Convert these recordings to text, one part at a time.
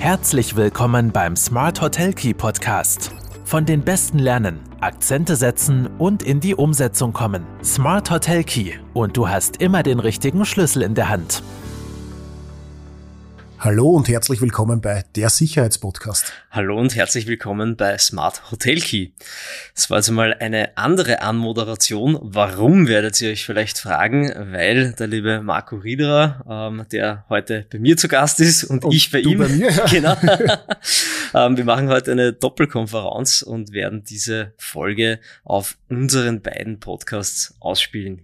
Herzlich willkommen beim Smart Hotel Key Podcast. Von den Besten lernen, Akzente setzen und in die Umsetzung kommen. Smart Hotel Key und du hast immer den richtigen Schlüssel in der Hand. Hallo und herzlich willkommen bei der Sicherheitspodcast. Hallo und herzlich willkommen bei Smart Hotel Key. Das war also mal eine andere Anmoderation. Warum werdet ihr euch vielleicht fragen? Weil der liebe Marco Riederer, ähm, der heute bei mir zu Gast ist und, und ich bei ihm. Bei mir, ja. Genau. ähm, wir machen heute eine Doppelkonferenz und werden diese Folge auf unseren beiden Podcasts ausspielen.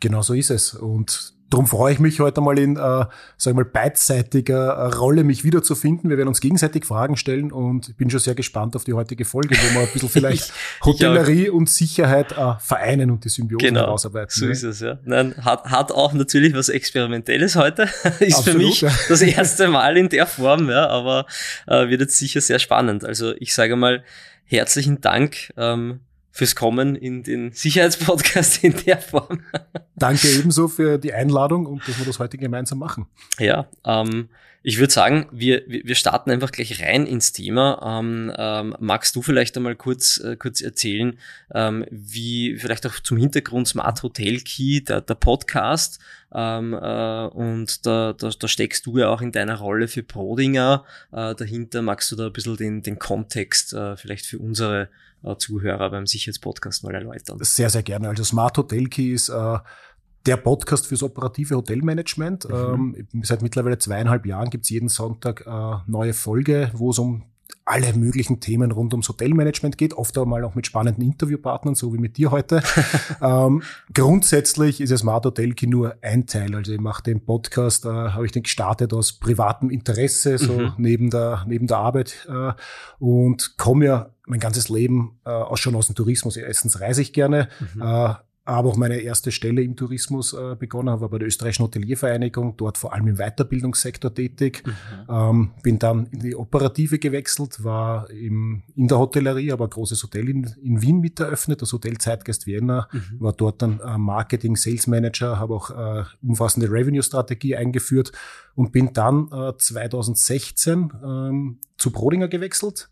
Genau so ist es. Und Darum freue ich mich heute mal in, äh, sag mal, beidseitiger äh, Rolle mich wiederzufinden. Wir werden uns gegenseitig Fragen stellen und ich bin schon sehr gespannt auf die heutige Folge, wo wir ein bisschen vielleicht Hotellerie und Sicherheit äh, vereinen und die Symbiose genau, herausarbeiten. So ne? ist es, ja. Nein, hat, hat auch natürlich was Experimentelles heute. ist Absolut, für mich ja. das erste Mal in der Form, ja, aber äh, wird jetzt sicher sehr spannend. Also ich sage mal, herzlichen Dank. Ähm, fürs Kommen in den Sicherheitspodcast in der Form. Danke ebenso für die Einladung und dass wir das heute gemeinsam machen. Ja, ähm, ich würde sagen, wir, wir starten einfach gleich rein ins Thema. Ähm, ähm, magst du vielleicht einmal kurz, äh, kurz erzählen, ähm, wie vielleicht auch zum Hintergrund Smart Hotel Key, der, der Podcast, ähm, äh, und da, da, da steckst du ja auch in deiner Rolle für Prodinger äh, dahinter. Magst du da ein bisschen den, den Kontext äh, vielleicht für unsere äh, Zuhörer beim Sicherheitspodcast mal erläutern. Sehr, sehr gerne. Also Smart Hotel Key ist äh, der Podcast fürs operative Hotelmanagement. Mhm. Ähm, seit mittlerweile zweieinhalb Jahren gibt's jeden Sonntag äh, neue Folge, wo es um alle möglichen Themen rund ums Hotelmanagement geht, oft einmal auch mit spannenden Interviewpartnern, so wie mit dir heute. ähm, grundsätzlich ist es Smart Hotel Key nur ein Teil. Also ich mache den Podcast, äh, habe ich den gestartet aus privatem Interesse, so mhm. neben der neben der Arbeit äh, und komme ja mein ganzes Leben äh, auch schon aus dem Tourismus. Erstens reise ich gerne, mhm. äh, aber auch meine erste Stelle im Tourismus äh, begonnen habe, war bei der Österreichischen Hoteliervereinigung, dort vor allem im Weiterbildungssektor tätig. Mhm. Ähm, bin dann in die Operative gewechselt, war im, in der Hotellerie, aber ein großes Hotel in, in Wien mit eröffnet, das Hotel Zeitgeist Vienna, mhm. war dort dann äh, Marketing, Sales Manager, habe auch äh, umfassende Revenue-Strategie eingeführt und bin dann äh, 2016 ähm, zu Brodinger gewechselt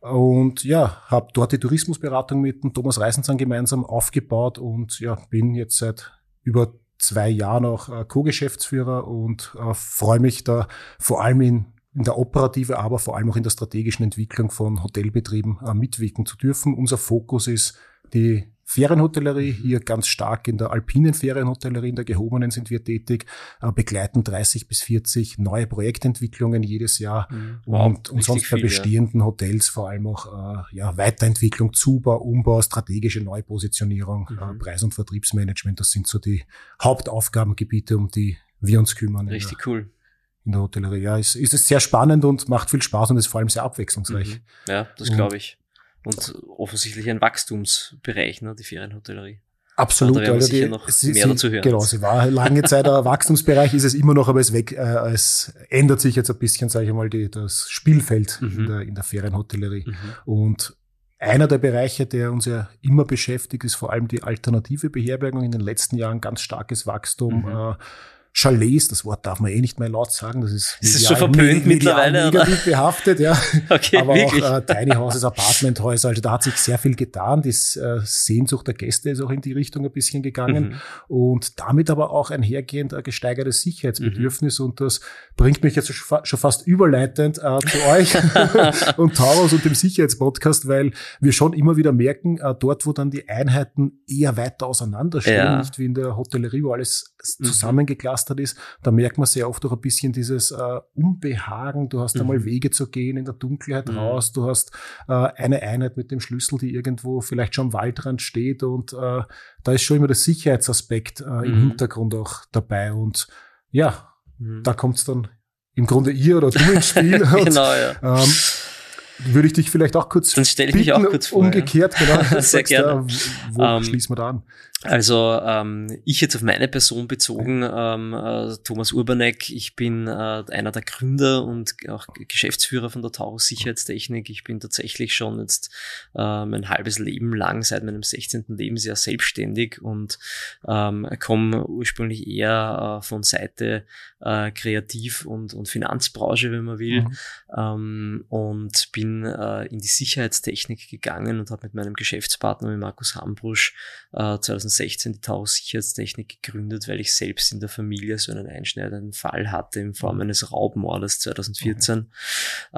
und ja, habe dort die Tourismusberatung mit dem Thomas Reisenzahn gemeinsam aufgebaut und ja, bin jetzt seit über zwei Jahren auch äh, Co-Geschäftsführer und äh, freue mich da vor allem in, in der operative, aber vor allem auch in der strategischen Entwicklung von Hotelbetrieben äh, mitwirken zu dürfen. Unser Fokus ist die Ferienhotellerie, hier ganz stark in der alpinen Ferienhotellerie, in der gehobenen sind wir tätig, äh, begleiten 30 bis 40 neue Projektentwicklungen jedes Jahr mhm. wow, und, und sonst bei viel, bestehenden ja. Hotels vor allem auch äh, ja, Weiterentwicklung, Zubau, Umbau, strategische Neupositionierung, mhm. äh, Preis- und Vertriebsmanagement, das sind so die Hauptaufgabengebiete, um die wir uns kümmern. Richtig der, cool. In der Hotellerie, ja, ist, ist es sehr spannend und macht viel Spaß und ist vor allem sehr abwechslungsreich. Mhm. Ja, das glaube ich und offensichtlich ein Wachstumsbereich, ne, die Ferienhotellerie. Absolut, da also die, noch sie, mehr dazu hören. Genau, sie war lange Zeit ein Wachstumsbereich, ist es immer noch, aber es, weg, äh, es ändert sich jetzt ein bisschen, sage ich mal, die, das Spielfeld mhm. in, der, in der Ferienhotellerie. Mhm. Und einer der Bereiche, der uns ja immer beschäftigt, ist vor allem die alternative Beherbergung. In den letzten Jahren ganz starkes Wachstum. Mhm. Äh, Chalets, das Wort darf man eh nicht mehr laut sagen, das ist, ist medial, schon verpönt mittlerweile, negativ behaftet, ja. Okay, Aber wirklich? auch äh, Tiny Houses, Apartmenthäuser, also da hat sich sehr viel getan. Die äh, Sehnsucht der Gäste ist auch in die Richtung ein bisschen gegangen mhm. und damit aber auch einhergehend ein gesteigertes Sicherheitsbedürfnis mhm. und das bringt mich jetzt schon fast überleitend äh, zu euch und Taurus und dem Sicherheitspodcast, weil wir schon immer wieder merken, äh, dort, wo dann die Einheiten eher weiter auseinanderstehen, ja. nicht wie in der Hotellerie, wo alles mhm. zusammengeklastert gepflastert ist, da merkt man sehr oft auch ein bisschen dieses äh, Unbehagen. Du hast mhm. einmal Wege zu gehen in der Dunkelheit mhm. raus. Du hast äh, eine Einheit mit dem Schlüssel, die irgendwo vielleicht schon am Waldrand steht und äh, da ist schon immer der Sicherheitsaspekt äh, im mhm. Hintergrund auch dabei und ja, mhm. da kommt es dann im Grunde ihr oder du ins Spiel. genau, ja. Ähm, würde ich dich vielleicht auch kurz Dann stelle ich mich auch kurz vor. Umgekehrt, ja. genau. Sehr gerne. Da, wo um, ähm, schließen wir da an? Also ähm, ich jetzt auf meine Person bezogen, ähm, äh, Thomas Urbanek, ich bin äh, einer der Gründer und auch Geschäftsführer von der Taurus Sicherheitstechnik. Ich bin tatsächlich schon jetzt äh, mein halbes Leben lang, seit meinem 16. Lebensjahr selbstständig und ähm, komme ursprünglich eher äh, von Seite äh, Kreativ- und, und Finanzbranche, wenn man will, mhm. ähm, und bin äh, in die Sicherheitstechnik gegangen und habe mit meinem Geschäftspartner, mit Markus Hambrusch, äh, 2016 die Taurus Sicherheitstechnik gegründet, weil ich selbst in der Familie so einen einschneidenden Fall hatte in Form mhm. eines Raubmordes 2014. Mhm.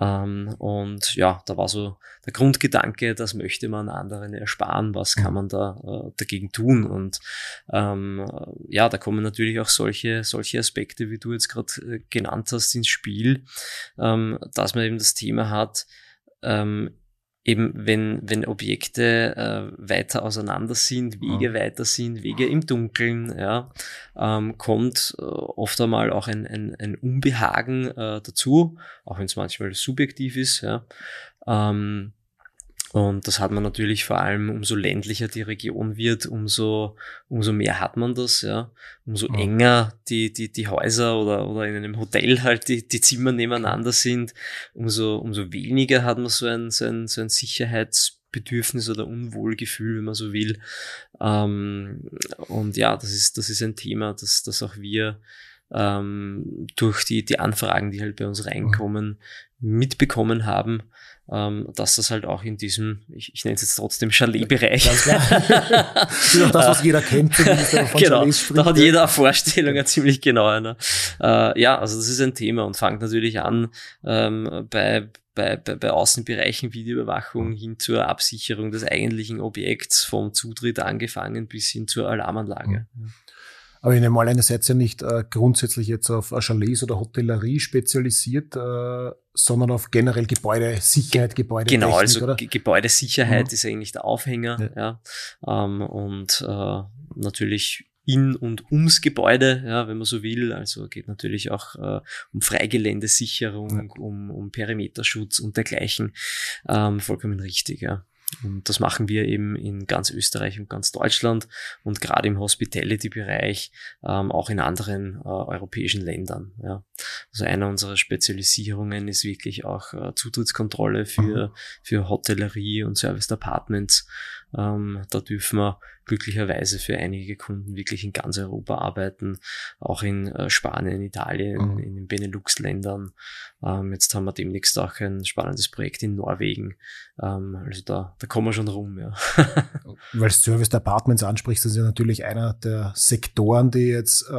Ähm, und ja, da war so der Grundgedanke, das möchte man anderen ersparen, was kann mhm. man da äh, dagegen tun? Und ähm, ja, da kommen natürlich auch solche, solche Aspekte, wie du jetzt gerade äh, genannt hast, ins Spiel, ähm, dass man eben das Thema hat, ähm, eben wenn, wenn Objekte äh, weiter auseinander sind, Wege ja. weiter sind, Wege im Dunkeln, ja, ähm, kommt äh, oft einmal auch ein, ein, ein Unbehagen äh, dazu, auch wenn es manchmal subjektiv ist, ja. Ähm, und das hat man natürlich vor allem, umso ländlicher die Region wird, umso, umso mehr hat man das, ja. Umso ja. enger die, die, die Häuser oder, oder in einem Hotel halt die, die Zimmer nebeneinander sind, umso, umso weniger hat man so ein, so ein, so ein Sicherheitsbedürfnis oder Unwohlgefühl, wenn man so will. Ähm, und ja, das ist, das ist ein Thema, das, das auch wir ähm, durch die, die Anfragen, die halt bei uns reinkommen, mitbekommen haben ähm, dass das halt auch in diesem, ich, ich nenne es jetzt trotzdem Chalet-Bereich. das, das, was jeder kennt. genau, da hat jeder eine Vorstellung, ja. ziemlich genau. Ne? Äh, ja, also das ist ein Thema und fängt natürlich an ähm, bei, bei, bei, bei Außenbereichen Videoüberwachung hin zur Absicherung des eigentlichen Objekts vom Zutritt angefangen bis hin zur Alarmanlage. Mhm. Aber ich nehme mal, eine seid ja nicht äh, grundsätzlich jetzt auf Chalets oder Hotellerie spezialisiert, äh, sondern auf generell Gebäudesicherheit, Gebäude. Genau, also oder? Gebäudesicherheit mhm. ist eigentlich der Aufhänger, ja. ja. Ähm, und äh, natürlich in und ums Gebäude, ja, wenn man so will. Also geht natürlich auch äh, um Freigeländesicherung, ja. um, um Perimeterschutz und dergleichen. Ähm, vollkommen richtig, ja. Und das machen wir eben in ganz Österreich und ganz Deutschland und gerade im Hospitality-Bereich ähm, auch in anderen äh, europäischen Ländern. Ja. Also einer unserer Spezialisierungen ist wirklich auch äh, Zutrittskontrolle für, mhm. für Hotellerie und Service Apartments. Ähm, da dürfen wir glücklicherweise für einige Kunden wirklich in ganz Europa arbeiten, auch in äh, Spanien, Italien, mhm. in den Benelux-Ländern. Ähm, jetzt haben wir demnächst auch ein spannendes Projekt in Norwegen. Ähm, also da, da kommen wir schon rum, ja. Weil Service Apartments ansprichst, das ist ja natürlich einer der Sektoren, die jetzt äh,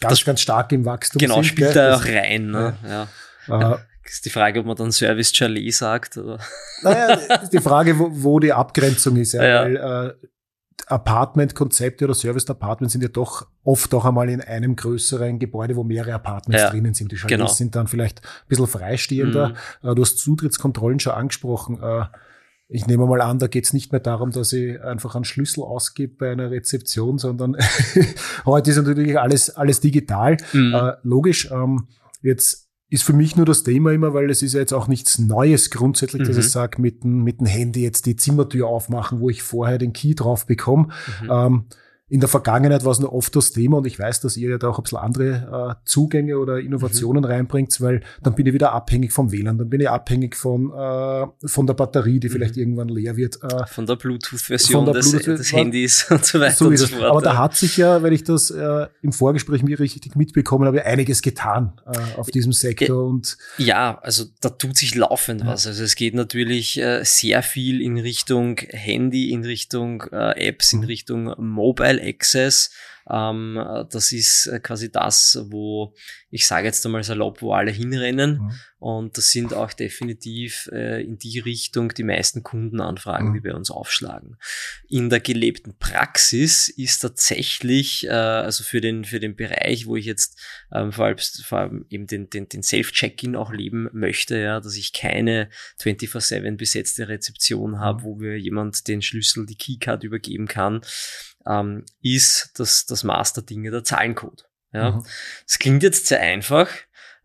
ganz, das, ganz stark im Wachstum genau, sind. Genau, spielt da auch rein. Ne? Ja. ja. Äh, ist die Frage, ob man dann Service Chalet sagt. Oder? Naja, ist die Frage, wo, wo die Abgrenzung ist. Ja, ja. Weil äh, Apartment-Konzepte oder Service-Apartments sind ja doch oft auch einmal in einem größeren Gebäude, wo mehrere Apartments ja, drinnen sind. Die Chalets genau. sind dann vielleicht ein bisschen freistehender. Mhm. Äh, du hast Zutrittskontrollen schon angesprochen. Ich nehme mal an, da geht es nicht mehr darum, dass ich einfach einen Schlüssel ausgebe bei einer Rezeption, sondern heute ist natürlich alles, alles digital. Mhm. Äh, logisch, ähm, jetzt ist für mich nur das Thema immer, weil es ist ja jetzt auch nichts Neues grundsätzlich, mhm. dass ich sage, mit dem, mit dem Handy jetzt die Zimmertür aufmachen, wo ich vorher den Key drauf bekomme. Mhm. Ähm, in der Vergangenheit war es nur oft das Thema und ich weiß, dass ihr ja da auch ein bisschen andere äh, Zugänge oder Innovationen mhm. reinbringt, weil dann bin ich wieder abhängig vom WLAN, dann bin ich abhängig von, äh, von der Batterie, die mhm. vielleicht irgendwann leer wird. Äh, von der Bluetooth-Version des, Bluetooth des Handys und so weiter so und so fort. Aber da hat sich ja, wenn ich das äh, im Vorgespräch mir richtig mitbekommen habe, einiges getan äh, auf diesem Sektor. und Ja, also da tut sich laufend ja. was. Also es geht natürlich äh, sehr viel in Richtung Handy, in Richtung äh, Apps, in mhm. Richtung Mobile Mobile Access. Ähm, das ist äh, quasi das, wo ich sage jetzt einmal salopp, wo alle hinrennen. Mhm. Und das sind auch definitiv äh, in die Richtung die meisten Kundenanfragen, mhm. die bei uns aufschlagen. In der gelebten Praxis ist tatsächlich, äh, also für den, für den Bereich, wo ich jetzt ähm, vor, allem, vor allem eben den, den, den Self-Check-In auch leben möchte, ja, dass ich keine 24-7 besetzte Rezeption habe, mhm. wo mir jemand den Schlüssel, die Keycard übergeben kann, ähm, ist das, das Master-Dinge der Zahlencode. Ja, mhm. klingt jetzt sehr einfach,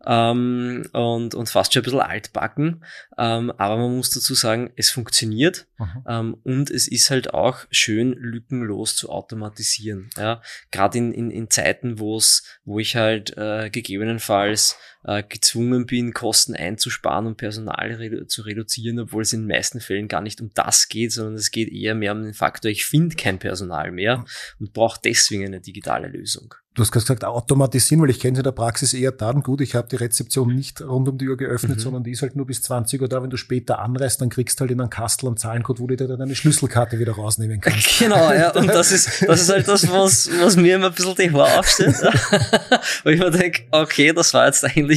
ähm, und, und fast schon ein bisschen altbacken. Ähm, aber man muss dazu sagen, es funktioniert mhm. ähm, und es ist halt auch schön lückenlos zu automatisieren. Ja? Gerade in, in, in Zeiten, wo es, wo ich halt äh, gegebenenfalls äh, gezwungen bin, Kosten einzusparen und Personal redu zu reduzieren, obwohl es in den meisten Fällen gar nicht um das geht, sondern es geht eher mehr um den Faktor, ich finde kein Personal mehr und brauche deswegen eine digitale Lösung. Du hast gesagt, automatisieren, weil ich kenne es in der Praxis eher dann gut, ich habe die Rezeption nicht rund um die Uhr geöffnet, mhm. sondern die ist halt nur bis 20 Uhr da. Wenn du später anreist, dann kriegst du halt in einen Kastel einen Zahlencode, wo du dir dann deine Schlüsselkarte wieder rausnehmen kannst. Genau, ja. Und das ist, das ist halt das, was, was mir immer ein bisschen die Haare aufsteht. Wo ich mir denke, okay, das war jetzt eigentlich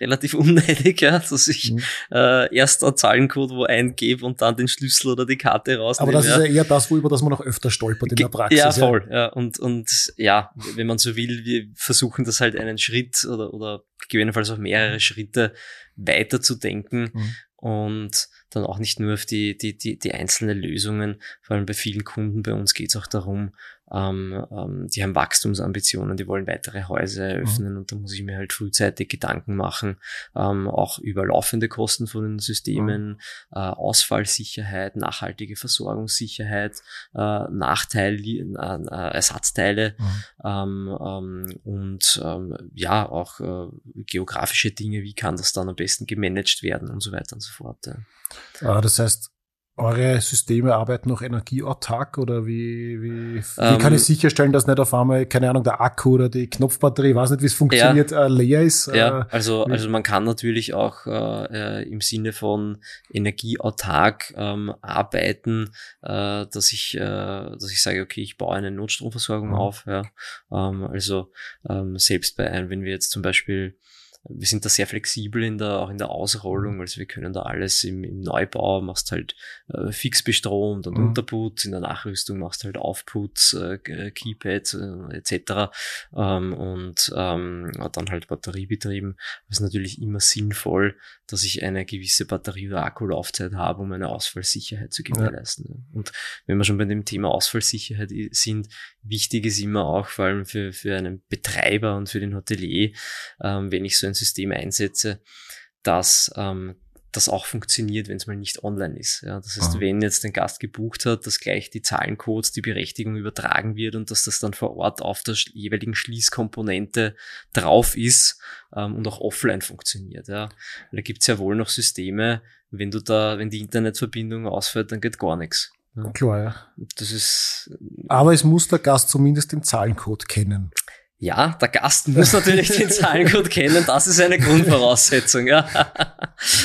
relativ unnötig, ja, dass ich mhm. äh, erst einen Zahlencode wo eingebe und dann den Schlüssel oder die Karte rausnehme. Aber das ja. ist ja eher das, wo über das man noch öfter stolpert in der Praxis. Ja, voll. Ja. ja. Und, und ja, wenn man so will, wir versuchen das halt einen Schritt oder, oder gegebenenfalls auch mehrere mhm. Schritte weiterzudenken mhm. und dann auch nicht nur auf die, die, die, die einzelnen Lösungen, vor allem bei vielen Kunden bei uns geht es auch darum, ähm, ähm, die haben Wachstumsambitionen, die wollen weitere Häuser eröffnen mhm. und da muss ich mir halt frühzeitig Gedanken machen, ähm, auch über laufende Kosten von den Systemen, mhm. äh, Ausfallsicherheit, nachhaltige Versorgungssicherheit, äh, Nachteile, äh, äh, Ersatzteile mhm. ähm, ähm, und ähm, ja auch äh, geografische Dinge, wie kann das dann am besten gemanagt werden und so weiter und so fort. Ja. Ah, das heißt, eure Systeme arbeiten noch energieautark oder wie, wie, wie ähm, kann ich sicherstellen, dass nicht auf einmal, keine Ahnung, der Akku oder die Knopfbatterie, weiß nicht, wie es funktioniert, ja, äh, leer ist? Ja, äh, also, also man kann natürlich auch äh, äh, im Sinne von energieautark ähm, arbeiten, äh, dass ich, äh, dass ich sage, okay, ich baue eine Notstromversorgung mhm. auf. Ja. Ähm, also ähm, selbst bei einem, wenn wir jetzt zum Beispiel wir sind da sehr flexibel in der, auch in der Ausrollung, also wir können da alles im, im Neubau, machst halt äh, fix bestromt und mhm. Unterputz, in der Nachrüstung machst halt Aufputz, äh, Keypad äh, etc. Ähm, und ähm, dann halt batteriebetrieben. Das ist natürlich immer sinnvoll, dass ich eine gewisse Batterie- oder Akkulaufzeit habe, um eine Ausfallsicherheit zu gewährleisten. Ja. Und wenn wir schon bei dem Thema Ausfallsicherheit sind, wichtig ist immer auch, vor allem für, für einen Betreiber und für den Hotelier, ähm, wenn ich so ein System einsetze, dass ähm, das auch funktioniert, wenn es mal nicht online ist. Ja, das heißt, Aha. wenn jetzt ein Gast gebucht hat, dass gleich die Zahlencodes, die Berechtigung übertragen wird und dass das dann vor Ort auf der jeweiligen Schließkomponente drauf ist ähm, und auch offline funktioniert. Ja. Da gibt es ja wohl noch Systeme, wenn du da, wenn die Internetverbindung ausfällt, dann geht gar nichts. Ja. Klar, ja. Das ist. Aber es muss der Gast zumindest den Zahlencode kennen. Ja, der Gast muss natürlich den Zahlencode kennen, das ist eine Grundvoraussetzung, ja.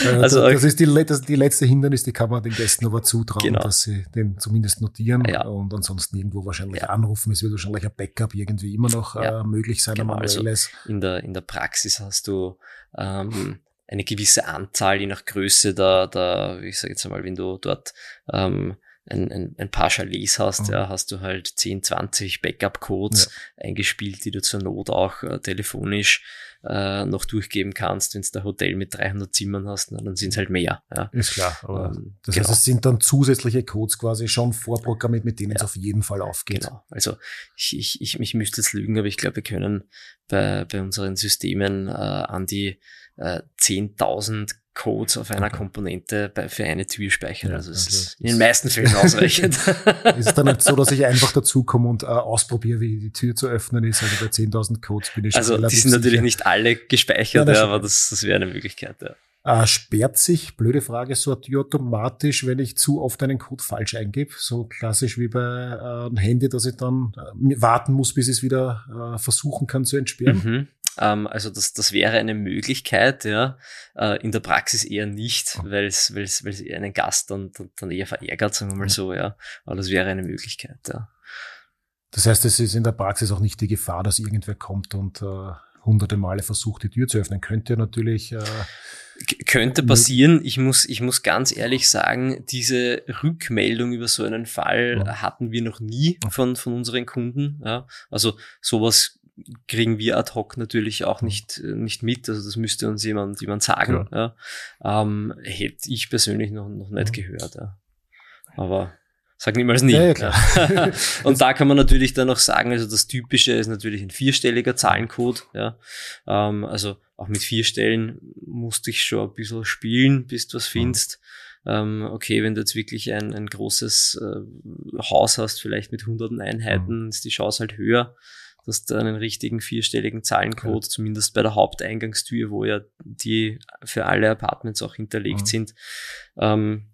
Also, das ist die, das die letzte Hindernis, die kann man den Gästen aber zutrauen, genau. dass sie den zumindest notieren ja. und ansonsten irgendwo wahrscheinlich ja. anrufen. Es wird wahrscheinlich ein Backup irgendwie immer noch ja. äh, möglich sein, genau. Also in der, in der Praxis hast du ähm, eine gewisse Anzahl, je nach Größe der, der ich sage jetzt einmal, wenn du dort ähm, ein, ein, ein paar Chalets hast, mhm. ja, hast du halt 10, 20 Backup-Codes ja. eingespielt, die du zur Not auch äh, telefonisch äh, noch durchgeben kannst. Wenn du ein Hotel mit 300 Zimmern hast, na, dann sind es halt mehr. Ja. Ist klar. Ähm, das genau. heißt, es sind dann zusätzliche Codes quasi schon vorprogrammiert, mit denen ja. es auf jeden Fall aufgeht. Genau. Also ich, ich, ich, ich müsste jetzt lügen, aber ich glaube, wir können bei, bei unseren Systemen äh, an die äh, 10.000 Codes auf einer Komponente bei, für eine Tür speichern. Ja, also es also ist in den meisten Fällen ausreichend. ist es dann nicht so, dass ich einfach dazukomme und äh, ausprobiere, wie die Tür zu öffnen ist? Also bei 10.000 Codes bin ich schon Also die sind sicher. natürlich nicht alle gespeichert, ja, ja aber das, das wäre eine Möglichkeit, ja. Äh, sperrt sich, blöde Frage, so eine Tür automatisch, wenn ich zu oft einen Code falsch eingebe? So klassisch wie bei äh, einem Handy, dass ich dann äh, warten muss, bis ich es wieder äh, versuchen kann zu entsperren? Mhm. Ähm, also das, das wäre eine Möglichkeit, ja. Äh, in der Praxis eher nicht, weil es weil es einen Gast dann, dann eher verärgert, sagen wir mal so, ja. Aber das wäre eine Möglichkeit, ja. Das heißt, es ist in der Praxis auch nicht die Gefahr, dass irgendwer kommt und äh, hunderte Male versucht, die Tür zu öffnen. Könnte natürlich äh, könnte passieren. Ich muss, ich muss ganz ehrlich sagen, diese Rückmeldung über so einen Fall hatten wir noch nie von, von unseren Kunden. Ja. Also sowas kriegen wir ad hoc natürlich auch nicht, nicht mit. Also das müsste uns jemand, jemand sagen. Ja. ja. Ähm, hätte ich persönlich noch, noch nicht gehört. Ja. Aber Sag niemals nie. Ja, ja, klar. und da kann man natürlich dann auch sagen, also das Typische ist natürlich ein vierstelliger Zahlencode. Ja. Ähm, also auch mit vier Stellen musste ich schon ein bisschen spielen, bis du was findest. Ähm, okay, wenn du jetzt wirklich ein, ein großes äh, Haus hast, vielleicht mit hunderten Einheiten, mhm. ist die Chance halt höher, dass du einen richtigen vierstelligen Zahlencode, okay. zumindest bei der Haupteingangstür, wo ja die für alle Apartments auch hinterlegt mhm. sind, ähm, äh,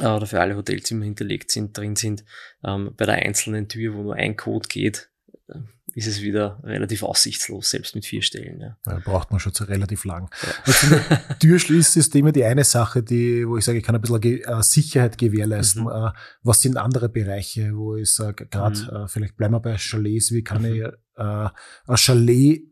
oder für alle Hotelzimmer hinterlegt sind, drin sind, ähm, bei der einzelnen Tür, wo nur ein Code geht, äh, ist es wieder relativ aussichtslos, selbst mit vier Stellen. Ja. ja braucht man schon so relativ lang. Ja. Türschließsysteme die eine Sache, die, wo ich sage, ich kann ein bisschen äh, Sicherheit gewährleisten. Mhm. Äh, was sind andere Bereiche, wo ich sage, gerade mhm. äh, vielleicht bleiben wir bei Chalets, wie kann mhm. ich äh, ein Chalet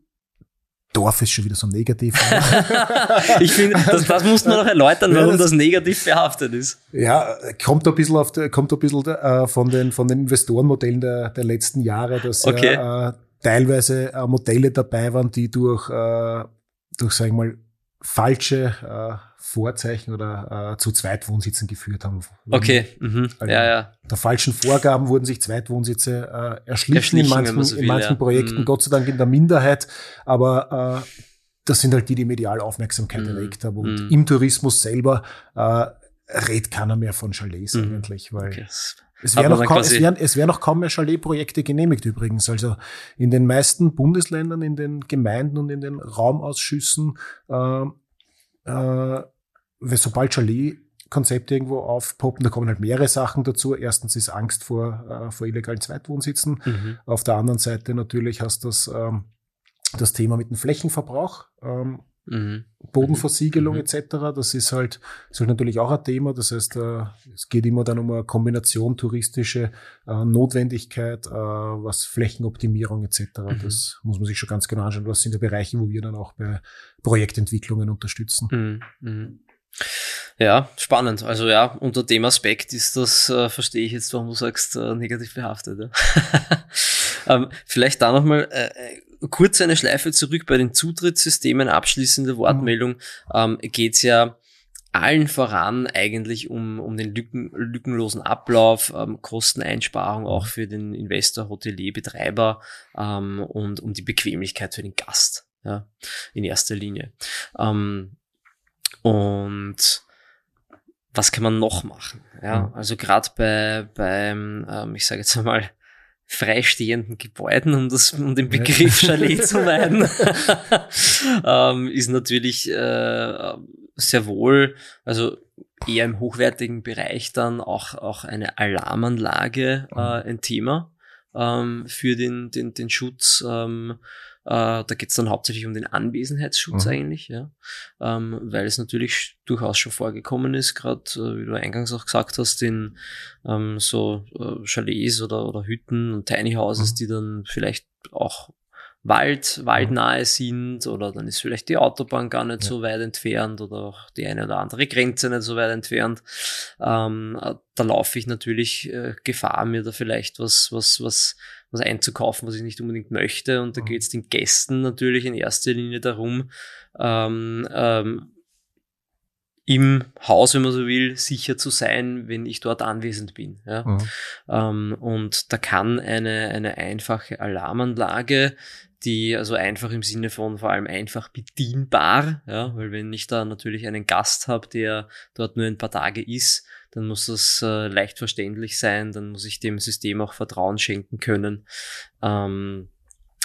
Dorf ist schon wieder so negativ. ich finde, das, das muss man noch erläutern, warum ja, das, das, negativ behaftet ist. Ja, kommt ein bisschen, auf, kommt ein bisschen äh, von, den, von den Investorenmodellen der, der letzten Jahre, dass okay. äh, teilweise äh, Modelle dabei waren, die durch, äh, durch sag ich mal, falsche äh, Vorzeichen oder äh, zu Zweitwohnsitzen geführt haben. Okay. Mhm. Also ja, ja. Der falschen Vorgaben wurden sich Zweitwohnsitze äh, erschlichen, erschlichen, in manchen, so will, in manchen ja. Projekten, mhm. Gott sei Dank in der Minderheit, aber äh, das sind halt die, die medial Aufmerksamkeit mhm. erregt haben. Und mhm. im Tourismus selber äh, redet keiner mehr von Chalets mhm. eigentlich, weil okay. Es wären noch, kaum, es wären, es wären noch kaum mehr Chaletprojekte genehmigt übrigens. Also in den meisten Bundesländern, in den Gemeinden und in den Raumausschüssen äh, äh, sobald Chalet-Konzepte irgendwo aufpoppen, da kommen halt mehrere Sachen dazu. Erstens ist Angst vor, äh, vor illegalen Zweitwohnsitzen. Mhm. Auf der anderen Seite natürlich hast du das, ähm, das Thema mit dem Flächenverbrauch. Ähm, Mhm. Bodenversiegelung mhm. etc. Das ist halt, ist halt natürlich auch ein Thema. Das heißt, äh, es geht immer dann um eine Kombination touristische äh, Notwendigkeit, äh, was Flächenoptimierung etc. Mhm. Das muss man sich schon ganz genau anschauen. Was sind die Bereiche, wo wir dann auch bei Projektentwicklungen unterstützen. Mhm. mhm. Ja, spannend. Also ja, unter dem Aspekt ist das, verstehe ich jetzt, warum du sagst, negativ behaftet. Ja. ähm, vielleicht da nochmal äh, kurz eine Schleife zurück bei den Zutrittssystemen, abschließende Wortmeldung, ähm, geht ja allen voran eigentlich um, um den Lücken, lückenlosen Ablauf, ähm, Kosteneinsparung auch für den Investor, Hotelier, Betreiber ähm, und um die Bequemlichkeit für den Gast ja, in erster Linie. Ähm, und was kann man noch machen? Ja, also gerade bei beim, ähm, ich sage jetzt einmal freistehenden Gebäuden, um, das, um den Begriff Chalet zu meiden, ähm, ist natürlich äh, sehr wohl, also eher im hochwertigen Bereich dann auch, auch eine Alarmanlage äh, mhm. ein Thema ähm, für den, den, den Schutz ähm, äh, da geht es dann hauptsächlich um den Anwesenheitsschutz mhm. eigentlich, ja. Ähm, weil es natürlich durchaus schon vorgekommen ist, gerade äh, wie du eingangs auch gesagt hast, in ähm, so äh, Chalets oder, oder Hütten und Tiny Houses, mhm. die dann vielleicht auch Wald, waldnahe sind oder dann ist vielleicht die Autobahn gar nicht ja. so weit entfernt oder auch die eine oder andere Grenze nicht so weit entfernt. Ähm, äh, da laufe ich natürlich äh, Gefahr, mir da vielleicht was, was, was was einzukaufen, was ich nicht unbedingt möchte. Und da mhm. geht es den Gästen natürlich in erster Linie darum, ähm, ähm, im Haus, wenn man so will, sicher zu sein, wenn ich dort anwesend bin. Ja? Mhm. Ähm, und da kann eine, eine einfache Alarmanlage, die also einfach im Sinne von vor allem einfach bedienbar, ja, weil wenn ich da natürlich einen Gast habe, der dort nur ein paar Tage ist, dann muss das äh, leicht verständlich sein, dann muss ich dem System auch Vertrauen schenken können. Ähm,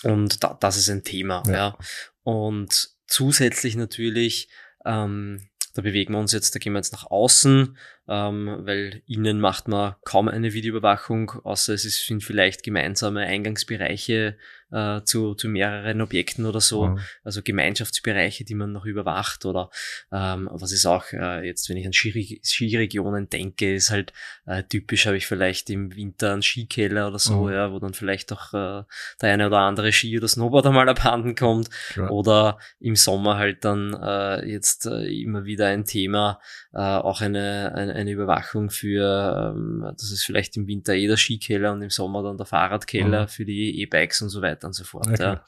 und da, das ist ein Thema, ja. ja. Und zusätzlich natürlich, ähm, da bewegen wir uns jetzt, da gehen wir jetzt nach außen, ähm, weil innen macht man kaum eine Videoüberwachung, außer es sind vielleicht gemeinsame Eingangsbereiche äh, zu, zu mehreren Objekten oder so, mhm. also Gemeinschaftsbereiche, die man noch überwacht oder ähm, was ist auch äh, jetzt, wenn ich an Ski Skiregionen denke, ist halt äh, typisch, habe ich vielleicht im Winter einen Skikeller oder so, mhm. ja, wo dann vielleicht auch äh, der eine oder andere Ski oder Snowboarder mal abhanden kommt Klar. oder im Sommer halt dann äh, jetzt äh, immer wieder ein Thema, äh, auch eine, eine, eine Überwachung für, ähm, das ist vielleicht im Winter eh der Skikeller und im Sommer dann der Fahrradkeller mhm. für die E-Bikes und so weiter und so fort. Okay.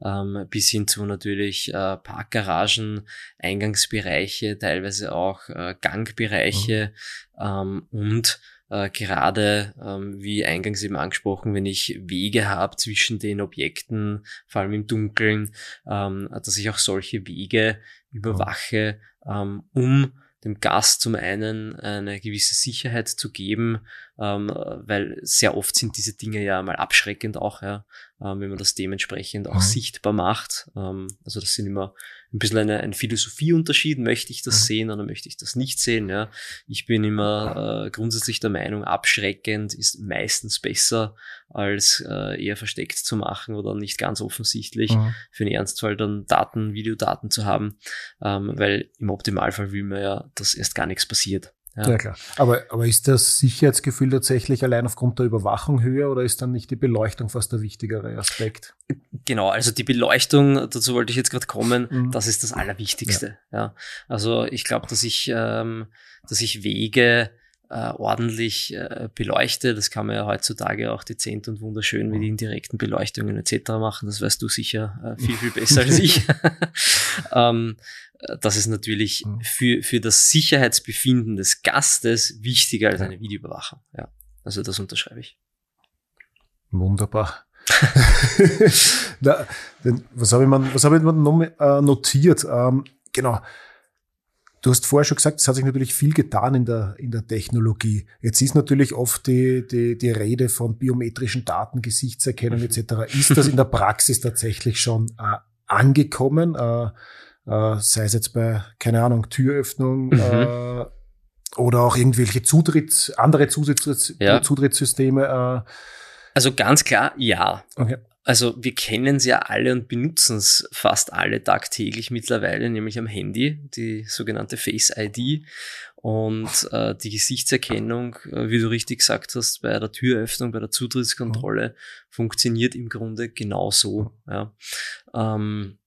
Ja. Ähm, bis hin zu natürlich äh, Parkgaragen, Eingangsbereiche, teilweise auch äh, Gangbereiche mhm. ähm, und äh, gerade, ähm, wie eingangs eben angesprochen, wenn ich Wege habe zwischen den Objekten, vor allem im Dunkeln, ähm, dass ich auch solche Wege überwache, ähm, um dem Gast zum einen eine gewisse Sicherheit zu geben, ähm, weil sehr oft sind diese Dinge ja mal abschreckend auch, ja, ähm, wenn man das dementsprechend auch mhm. sichtbar macht. Ähm, also das sind immer ein bisschen eine, ein Philosophieunterschied. Möchte ich das mhm. sehen oder möchte ich das nicht sehen? Ja? Ich bin immer äh, grundsätzlich der Meinung, abschreckend ist meistens besser, als äh, eher versteckt zu machen oder nicht ganz offensichtlich mhm. für den Ernstfall dann Daten, Videodaten zu haben, ähm, weil im Optimalfall will man ja, dass erst gar nichts passiert. Ja. ja, klar. Aber, aber ist das Sicherheitsgefühl tatsächlich allein aufgrund der Überwachung höher oder ist dann nicht die Beleuchtung fast der wichtigere Aspekt? Genau, also die Beleuchtung, dazu wollte ich jetzt gerade kommen, mhm. das ist das Allerwichtigste. Ja. ja. Also ich glaube, dass ich, ähm, dass ich Wege äh, ordentlich äh, beleuchte. Das kann man ja heutzutage auch dezent und wunderschön mit mhm. indirekten Beleuchtungen etc. machen. Das weißt du sicher äh, viel, viel besser als ich. ähm, das ist natürlich mhm. für, für das Sicherheitsbefinden des Gastes wichtiger als eine Videoüberwachung. Ja, also das unterschreibe ich. Wunderbar. Na, was habe ich, man, was habe ich noch äh, notiert? Ähm, genau. Du hast vorher schon gesagt, es hat sich natürlich viel getan in der, in der Technologie. Jetzt ist natürlich oft die, die, die Rede von biometrischen Daten, Gesichtserkennung etc. Ist das in der Praxis tatsächlich schon äh, angekommen? Äh, äh, sei es jetzt bei, keine Ahnung, Türöffnung mhm. äh, oder auch irgendwelche Zutritts, andere Zusatz, ja. Zutrittssysteme. Äh. Also ganz klar, ja. Okay. Also wir kennen es ja alle und benutzen es fast alle tagtäglich mittlerweile, nämlich am Handy, die sogenannte Face ID und äh, die Gesichtserkennung, äh, wie du richtig gesagt hast, bei der Türöffnung, bei der Zutrittskontrolle mhm. funktioniert im Grunde genauso. Ja. Ähm,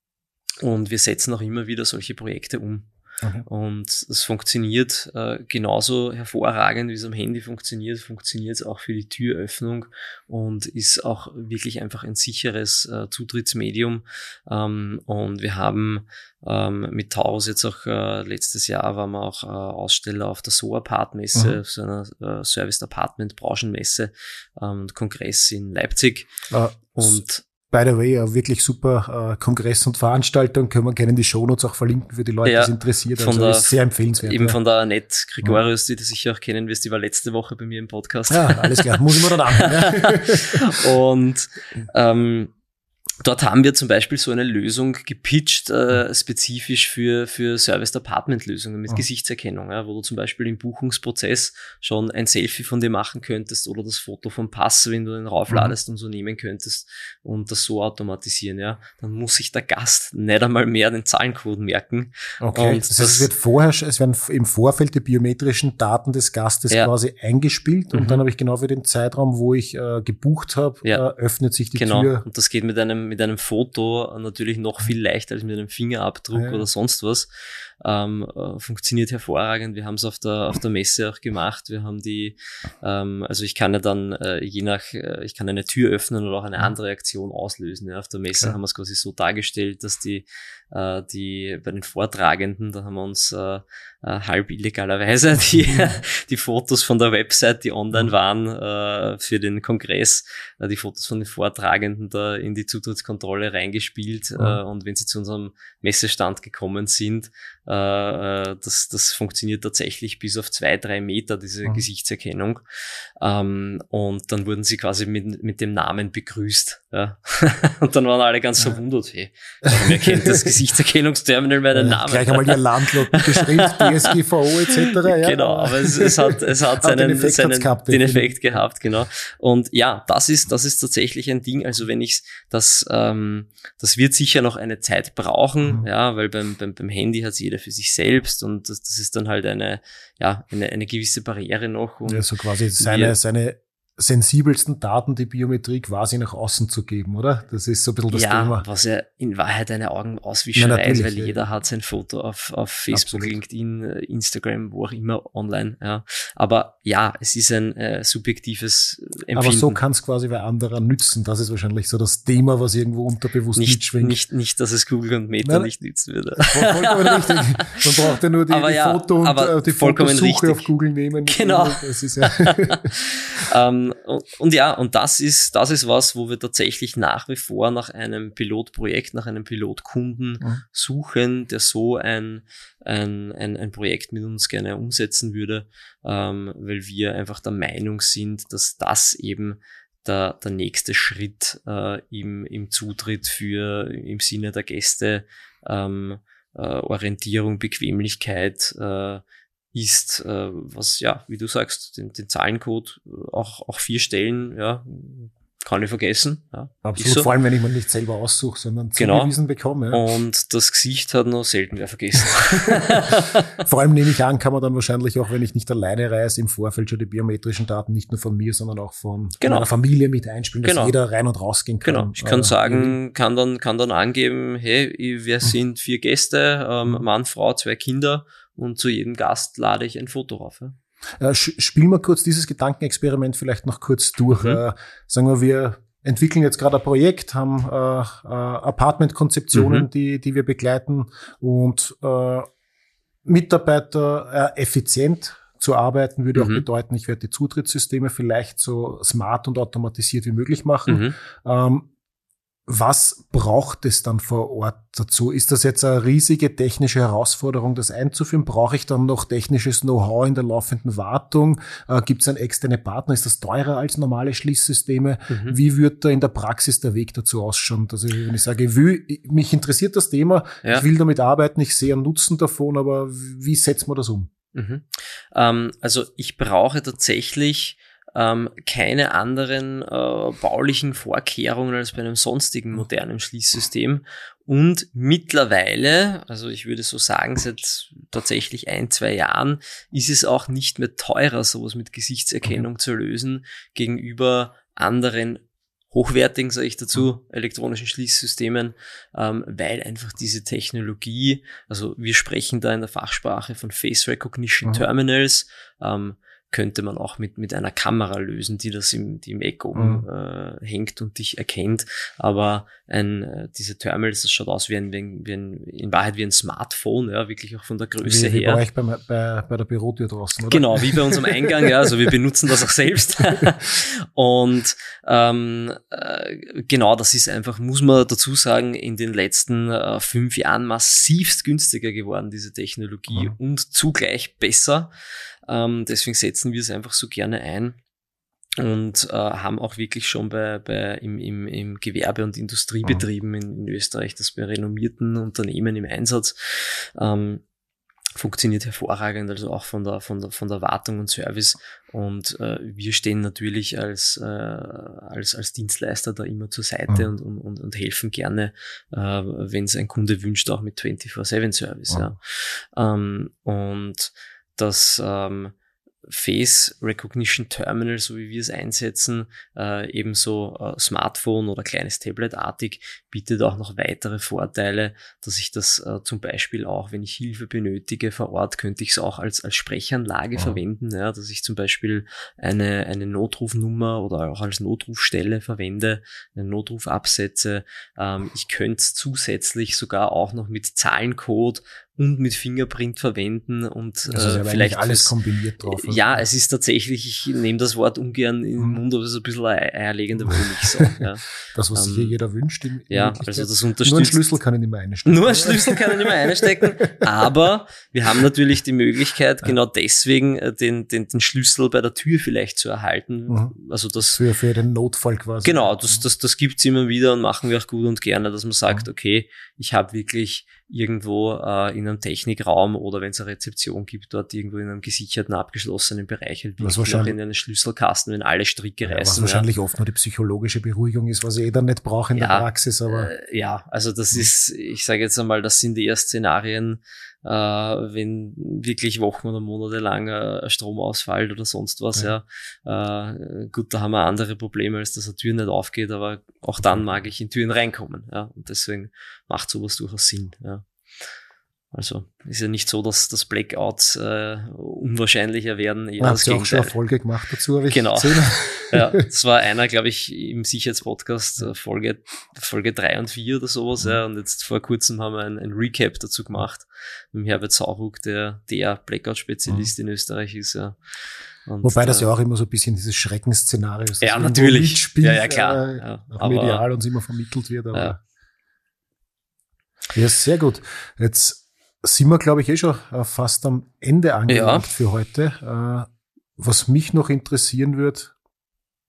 und wir setzen auch immer wieder solche Projekte um. Okay. Und es funktioniert äh, genauso hervorragend, wie es am Handy funktioniert, funktioniert es auch für die Türöffnung und ist auch wirklich einfach ein sicheres äh, Zutrittsmedium. Ähm, und wir haben ähm, mit Taurus jetzt auch äh, letztes Jahr waren wir auch äh, Aussteller auf der SOA-Part-Messe, mhm. so einer äh, Service-Apartment-Branchenmesse ähm, Kongress in Leipzig. Uh, und by the way, eine wirklich super äh, Kongress und Veranstaltung. Können wir gerne in die Shownotes auch verlinken für die Leute, ja, die es interessiert. Also der, ist sehr empfehlenswert. Eben ja. von der Annette Gregorius, die du sicher auch kennen wirst, die war letzte Woche bei mir im Podcast. Ja, alles klar. Muss ich mir dann an. Ja. und ähm, Dort haben wir zum Beispiel so eine Lösung gepitcht, äh, spezifisch für, für Service-Apartment-Lösungen mit mhm. Gesichtserkennung, ja, wo du zum Beispiel im Buchungsprozess schon ein Selfie von dir machen könntest oder das Foto vom Pass, wenn du den raufladest mhm. und so nehmen könntest und das so automatisieren. Ja. Dann muss sich der Gast nicht einmal mehr den Zahlencode merken. Okay, und das, heißt, es wird vorher, es werden im Vorfeld die biometrischen Daten des Gastes ja. quasi eingespielt und mhm. dann habe ich genau für den Zeitraum, wo ich äh, gebucht habe, ja. äh, öffnet sich die genau. Tür. Und das geht mit einem mit einem Foto natürlich noch viel leichter als mit einem Fingerabdruck ja. oder sonst was. Ähm, äh, funktioniert hervorragend. Wir haben es auf der, auf der Messe auch gemacht. Wir haben die, ähm, also ich kann ja dann äh, je nach, äh, ich kann eine Tür öffnen oder auch eine andere Aktion auslösen. Ja. Auf der Messe ja. haben wir es quasi so dargestellt, dass die, äh, die bei den Vortragenden, da haben wir uns äh, äh, halb illegalerweise die, die Fotos von der Website, die online mhm. waren äh, für den Kongress, äh, die Fotos von den Vortragenden da in die Zutrittskontrolle reingespielt. Mhm. Äh, und wenn sie zu unserem Messestand gekommen sind, äh, äh, das, das funktioniert tatsächlich bis auf zwei, drei Meter, diese mhm. Gesichtserkennung. Ähm, und dann wurden sie quasi mit, mit dem Namen begrüßt. Ja. und dann waren alle ganz verwundert, hey, wer kennt das Gesichtserkennungsterminal meinen Namen? Gleich einmal die Alarmglocken geschrieben, DSGVO etc. Ja. Genau, aber es, es hat, es hat seinen, den Effekt, seinen, gehabt, den Effekt gehabt, genau. Und ja, das ist, das ist tatsächlich ein Ding. Also wenn ich das, ähm, das wird sicher noch eine Zeit brauchen, mhm. ja, weil beim, beim, beim Handy hat jeder für sich selbst und das, das ist dann halt eine, ja, eine, eine gewisse Barriere noch. ja, so quasi seine, seine sensibelsten Daten die Biometrie quasi nach außen zu geben, oder? Das ist so ein bisschen das ja, Thema. was ja in Wahrheit eine Augenauswischerei Ja, ist, weil ja. jeder hat sein Foto auf, auf Facebook, Absolut. LinkedIn, äh, Instagram, wo auch immer online. Ja. Aber ja, es ist ein äh, subjektives äh, Empfinden. Aber so kann es quasi bei anderen nützen. Das ist wahrscheinlich so das Thema, was irgendwo unterbewusst nicht, mitschwingt. nicht, nicht, dass es Google und Meta Nein, nicht nützen würde. Voll- Vollkommen richtig. Man braucht ja nur die, die ja, Foto und äh, die Fotosuche richtig. auf Google nehmen. Genau. Das ist ja ähm, und, und ja, und das ist, das ist was, wo wir tatsächlich nach wie vor nach einem Pilotprojekt, nach einem Pilotkunden Mhm. suchen, der so ein, ein, ein, ein Projekt mit uns gerne umsetzen würde, ähm, weil wir einfach der Meinung sind, dass das eben der, der nächste Schritt äh, im, im Zutritt für im Sinne der Gäste ähm, äh, Orientierung, Bequemlichkeit äh, ist, äh, was ja, wie du sagst, den, den Zahlencode äh, auch, auch vier Stellen, ja, kann ich vergessen. Ja, absolut. so. Vor allem, wenn ich mir nicht selber aussuche, sondern Genau. zugewiesen bekomme. Ja. Und das Gesicht hat noch selten wer vergessen. Vor allem nehme ich an, kann man dann wahrscheinlich auch, wenn ich nicht alleine reise, im Vorfeld schon die biometrischen Daten nicht nur von mir, sondern auch von Genau. meiner Familie mit einspielen, dass Genau. jeder rein und rausgehen kann. Genau, ich kann Äh, sagen, kann dann, kann dann angeben, hey, wir sind vier Gäste, ähm, Mann, Frau, zwei Kinder und zu jedem Gast lade ich ein Foto rauf. Ja. Äh, spielen wir kurz dieses Gedankenexperiment vielleicht noch kurz durch. Mhm. Äh, sagen wir, wir entwickeln jetzt gerade ein Projekt, haben äh, äh, Apartmentkonzeptionen, Mhm. die, die wir begleiten und äh, Mitarbeiter äh, effizient zu arbeiten, würde auch Mhm. bedeuten, ich werde die Zutrittssysteme vielleicht so smart und automatisiert wie möglich machen. Mhm. Ähm, was braucht es dann vor Ort dazu? Ist das jetzt eine riesige technische Herausforderung, das einzuführen? Brauche ich dann noch technisches Know-how in der laufenden Wartung? Äh, Gibt es einen externe Partner? Ist das teurer als normale Schließsysteme? Mhm. Wie wird da in der Praxis der Weg dazu ausschauen? Also wenn ich sage, ich will, mich interessiert das Thema, Ja. ich will damit arbeiten, ich sehe einen Nutzen davon, aber wie setzt man das um? Mhm. Ähm, also ich brauche tatsächlich ähm, keine anderen äh, baulichen Vorkehrungen als bei einem sonstigen modernen Schließsystem. Und mittlerweile, also ich würde so sagen, seit tatsächlich ein, zwei Jahren, ist es auch nicht mehr teurer, sowas mit Gesichtserkennung zu lösen gegenüber anderen hochwertigen, sage ich dazu, elektronischen Schließsystemen, ähm, weil einfach diese Technologie, also wir sprechen da in der Fachsprache von Face Recognition Mhm. Terminals, ähm, könnte man auch mit, mit einer Kamera lösen, die das im, die im Eck oben Mhm. äh, hängt und dich erkennt. Aber ein, äh, diese Terminals, das schaut aus wie ein, wie ein, wie ein, in Wahrheit wie ein Smartphone, ja, wirklich auch von der Größe Wie, wie her. bei euch bei, bei, bei der Bürotür draußen, oder? Genau, wie bei unserem Eingang, ja, also wir benutzen das auch selbst. Und ähm, äh, genau, das ist einfach, muss man dazu sagen, in den letzten äh, fünf Jahren massivst günstiger geworden, diese Technologie, Mhm. und zugleich besser. Ähm, deswegen setzen wir es einfach so gerne ein und äh, haben auch wirklich schon bei, bei im, im, im Gewerbe- und Industriebetrieben in, in Österreich das bei renommierten Unternehmen im Einsatz. Ähm, funktioniert hervorragend, also auch von der, von der, von der Wartung und Service. Und äh, wir stehen natürlich als, äh, als, als Dienstleister da immer zur Seite Mhm. und, und, und, helfen gerne, äh, wenn es ein Kunde wünscht, auch mit 24-7-Service. Mhm. Ja. Ähm, und das ähm, Face Recognition Terminal, so wie wir es einsetzen, äh, ebenso äh, Smartphone oder kleines Tablet-artig, bietet auch noch weitere Vorteile, dass ich das äh, zum Beispiel auch, wenn ich Hilfe benötige vor Ort, könnte ich es auch als, als Sprechanlage Mhm. verwenden, ja, dass ich zum Beispiel eine, eine Notrufnummer oder auch als Notrufstelle verwende, einen Notruf absetze. Ähm, ich könnte zusätzlich sogar auch noch mit Zahlencode und mit Fingerprint verwenden und Also äh, vielleicht alles kombiniert drauf. oder? ja, es ist tatsächlich, ich nehme das Wort ungern in den Mhm. Mund, aber es ist ein bisschen eine eierlegende Wollmilchsau. Ja. Das, was sich ähm, hier jeder wünscht. Ja, also das Nur einen unterstützt. Schlüssel kann ich nicht mehr einstecken. Nur ein Schlüssel kann er nicht mehr einstecken, aber wir haben natürlich die Möglichkeit, genau deswegen äh, den, den, den Schlüssel bei der Tür vielleicht zu erhalten. Mhm. Also das, Für, für den Notfall quasi. Genau, das, das, das gibt's immer wieder und machen wir auch gut und gerne, dass man sagt, Mhm. okay, ich habe wirklich irgendwo äh, in einem Technikraum oder wenn es eine Rezeption gibt, dort irgendwo in einem gesicherten, abgeschlossenen Bereich halt Was wahrscheinlich- in einen Schlüsselkasten, wenn alle Stricke Ja, was reißen. wahrscheinlich oft nur die psychologische Beruhigung ist, was ich eh nicht brauche in Ja, der Praxis, aber Äh, ja, also das Mhm. ist, ich sage jetzt einmal, das sind eher Szenarien, äh, wenn wirklich Wochen oder Monate lang äh, Strom ausfällt oder sonst was, ja. ja. Äh, gut, da haben wir andere Probleme, als dass eine Tür nicht aufgeht, aber auch dann mag ich in Türen reinkommen, ja. Und deswegen macht sowas durchaus Sinn, ja. Also ist ja nicht so, dass, dass Blackouts äh, unwahrscheinlicher werden. Eher Hast du auch schon eine Folge gemacht dazu, habe ich genau. gesehen. ja, das war einer, glaube ich, im Sicherheitspodcast äh, Folge, Folge drei und vier oder sowas. Mhm. Ja, und jetzt vor kurzem haben wir ein, ein Recap dazu gemacht mit Herbert Sauruck, der der Blackout-Spezialist mhm. in Österreich ist. Ja. Und, Wobei das äh, ja auch immer so ein bisschen dieses Schreckensszenario ist. Ja, natürlich. Mitspielt, ja, ja, klar. Äh, ja, aber, medial uns immer vermittelt wird. Aber ja. ja, sehr gut. Jetzt sind wir, glaube ich, eh schon äh, fast am Ende angelangt ja. für heute. Äh, was mich noch interessieren wird,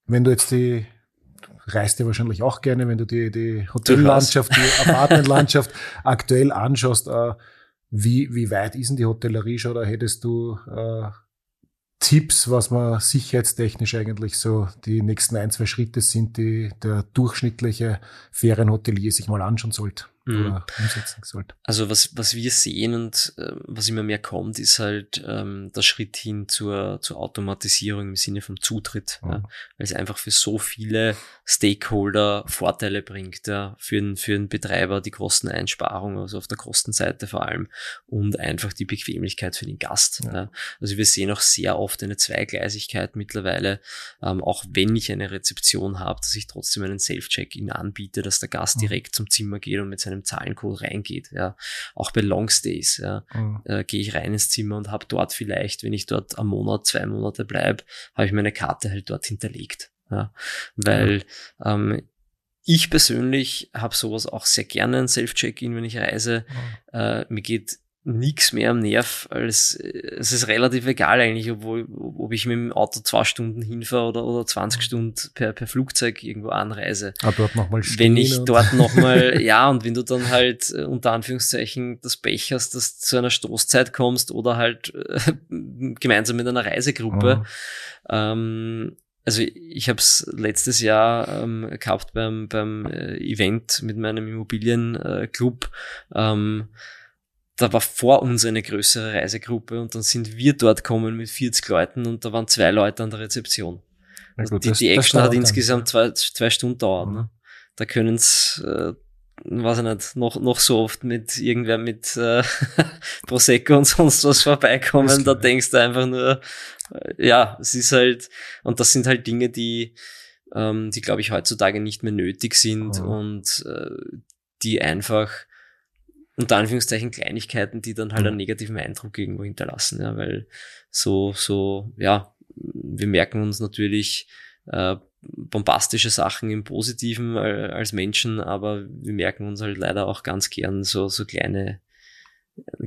wenn du jetzt die, reist ja wahrscheinlich auch gerne, wenn du die, die Hotellandschaft, die Apartmentlandschaft aktuell anschaust, äh, wie, wie weit ist denn die Hotellerie schon? Oder hättest du äh, Tipps, was man sicherheitstechnisch eigentlich so die nächsten ein, zwei Schritte sind, die der durchschnittliche Ferienhotelier sich mal anschauen sollte? Mhm. oder umsetzen sollte. Also was, was wir sehen und äh, was immer mehr kommt, ist halt ähm, der Schritt hin zur, zur Automatisierung im Sinne vom Zutritt, mhm. ja, weil es einfach für so viele Stakeholder Vorteile bringt, ja, für, den, für den Betreiber die Kosteneinsparung, also auf der Kostenseite vor allem und einfach die Bequemlichkeit für den Gast. Ja. Ja. Also wir sehen auch sehr oft eine Zweigleisigkeit mittlerweile, ähm, auch wenn ich eine Rezeption habe, dass ich trotzdem einen Self-Check-In anbiete, dass der Gast mhm. direkt zum Zimmer geht und mit seinem Zahlencode reingeht. Ja. Auch bei Longstays ja, mhm. äh, gehe ich rein ins Zimmer und habe dort vielleicht, wenn ich dort am Monat, zwei Monate bleibe, habe ich meine Karte halt dort hinterlegt. Ja. Weil mhm. ähm, ich persönlich habe sowas auch sehr gerne, ein Self-Check-In, wenn ich reise. Mhm. Äh, mir geht nichts mehr am Nerv, als es ist relativ egal eigentlich, obwohl, ob ich mit dem Auto zwei Stunden hinfahre oder, oder 20 Stunden per, per Flugzeug irgendwo anreise. Aber dort nochmal. Wenn ich dort nochmal, ja, und wenn du dann halt äh, unter Anführungszeichen das Pech hast, dass du zu einer Stoßzeit kommst oder halt äh, gemeinsam mit einer Reisegruppe, mhm. ähm, also ich habe es letztes Jahr ähm, gehabt beim, beim äh, Event mit meinem Immobilienclub. Ähm, da war vor uns eine größere Reisegruppe und dann sind wir dort kommen mit 40 Leuten und da waren zwei Leute an der Rezeption. Also gut, die, die Action hat insgesamt zwei, zwei Stunden dauert. Mhm. Ne? Da können es, äh, weiß ich nicht, noch, noch so oft mit irgendwer mit äh, Prosecco und sonst was vorbeikommen. Da denkst du einfach nur, äh, ja, es ist halt, und das sind halt Dinge, die, ähm, die glaube ich heutzutage nicht mehr nötig sind mhm. und äh, die einfach unter Anführungszeichen Kleinigkeiten, die dann halt einen negativen Eindruck irgendwo hinterlassen, ja, weil so, so, ja, wir merken uns natürlich äh, bombastische Sachen im Positiven äh, als Menschen, aber wir merken uns halt leider auch ganz gern so, so kleine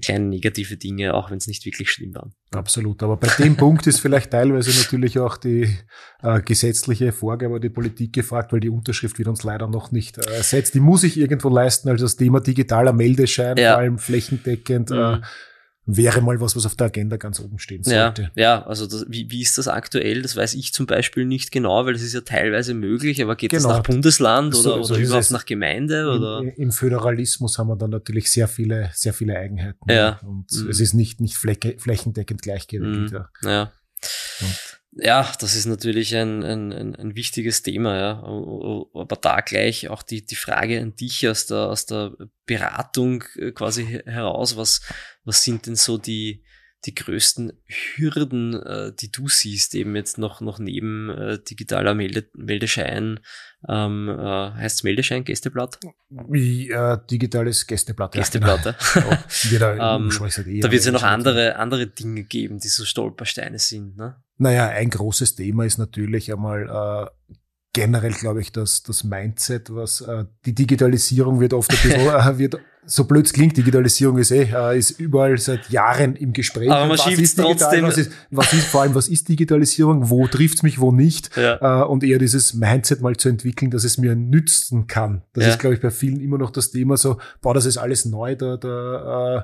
kleine negative Dinge, auch wenn es nicht wirklich schlimm waren. Absolut. Aber bei dem Punkt ist vielleicht teilweise natürlich auch die äh, gesetzliche Vorgabe, die Politik gefragt, weil die Unterschrift wird uns leider noch nicht äh, ersetzt. Die muss ich irgendwo leisten, also das Thema digitaler Meldeschein, ja. vor allem flächendeckend. Äh, mhm. Äh, wäre mal was, was auf der Agenda ganz oben stehen sollte. Ja, ja also das, wie, wie ist das aktuell? Das weiß ich zum Beispiel nicht genau, weil es ist ja teilweise möglich, aber geht genau. das nach Bundesland oder, so, oder so überhaupt nach Gemeinde? Oder? Im, Im, Föderalismus haben wir dann natürlich sehr viele, sehr viele Eigenheiten. Ja. Und mhm. es ist nicht, nicht fläche, flächendeckend gleichgewichtet. Mhm. Ja. ja. Und ja, das ist natürlich ein, ein, ein, wichtiges Thema, ja. Aber da gleich auch die, die Frage an dich aus der, aus der Beratung äh, quasi heraus, was, was sind denn so die, die größten Hürden, äh, die du siehst, eben jetzt noch, noch neben äh, digitaler Melde, Meldeschein, ähm, äh, heißt es Meldeschein, Gästeblatt? Wie, äh, digitales Gästeblatt. Gästeblatt, ja. Genau. ja. ähm, eh da wird es ja noch andere, andere Dinge geben, die so Stolpersteine sind. Ne? Naja, ein großes Thema ist natürlich einmal äh, generell, glaube ich, das, das Mindset, was äh, die Digitalisierung wird oft ein bisschen, äh, wird so blöd es klingt, Digitalisierung ist eh, äh, ist überall seit Jahren im Gespräch. Aber man schiebt es trotzdem. Was ist, was ist, vor allem, was ist Digitalisierung? Wo trifft's mich, wo nicht? Ja. Äh, und eher dieses Mindset mal zu entwickeln, dass es mir nützen kann. Das ja. ist, glaube ich, bei vielen immer noch das Thema so, boah, das ist alles neu, da, da, äh,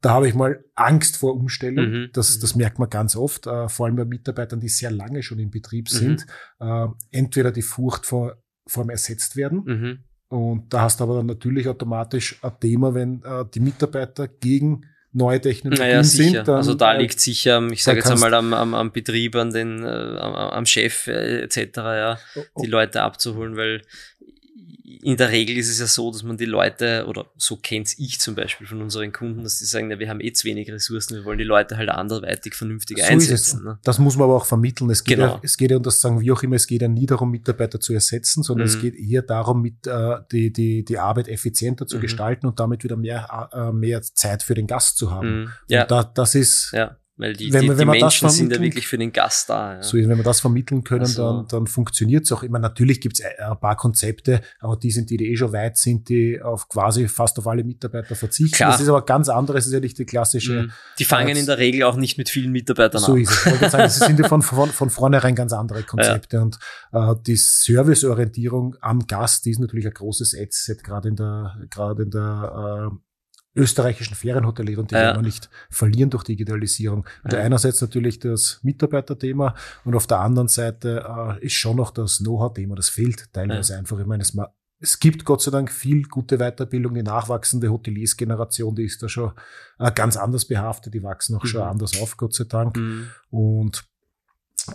da habe ich mal Angst vor Umstellung. Mhm. Das, das merkt man ganz oft, vor allem bei Mitarbeitern, die sehr lange schon im Betrieb mhm. sind. Äh, entweder die Furcht vor, vor dem Ersetzt werden. Mhm und da hast du aber dann natürlich automatisch ein Thema, wenn äh, die Mitarbeiter gegen neue Technologien naja, sind. Dann, also da äh, liegt sicher, ich sage jetzt einmal am, am, am Betrieb, an den, äh, am, am Chef äh, etc., ja, die Leute abzuholen, weil in der Regel ist es ja so, dass man die Leute, oder so kennt's ich zum Beispiel von unseren Kunden, dass die sagen, ja, wir haben eh zu wenig Ressourcen, wir wollen die Leute halt anderweitig vernünftig so einsetzen. Ne? Das muss man aber auch vermitteln. Es geht, genau. ja, es geht ja, und das sagen wir auch immer, es geht ja nie darum, Mitarbeiter zu ersetzen, sondern mhm. es geht eher darum, mit, äh, die, die, die Arbeit effizienter zu mhm. gestalten und damit wieder mehr, äh, mehr Zeit für den Gast zu haben. Mhm. Ja. Und da, das ist, ja. Weil die, wenn, die, wenn die Menschen sind ja wirklich für den Gast da. Ja. So, wenn wir das vermitteln können, also, dann, dann funktioniert es auch. immer. natürlich gibt es ein paar Konzepte, aber die sind, die, die eh schon weit sind, die auf quasi fast auf alle Mitarbeiter verzichten. Klar. Das ist aber ganz anderes, das ist ja nicht die klassische. Mhm. Die fangen äh, in der Regel auch nicht mit vielen Mitarbeitern so an. So ist es. Ich wollte sagen, das sind ja von, von, von vornherein ganz andere Konzepte. Ja. Und äh, die Serviceorientierung am Gast, die ist natürlich ein großes Asset, gerade in der, gerade in der äh, österreichischen Ferienhotelier und die ja. werden wir nicht verlieren durch Digitalisierung. Ja. einerseits natürlich das Mitarbeiterthema und auf der anderen Seite äh, ist schon noch das Know-how-Thema. Das fehlt teilweise ja. einfach. Ich meine, es, es gibt Gott sei Dank viel gute Weiterbildung. Die nachwachsende Hoteliers-Generation, die ist da schon äh, ganz anders behaftet. Die wachsen auch mhm. schon anders auf, Gott sei Dank. Mhm. Und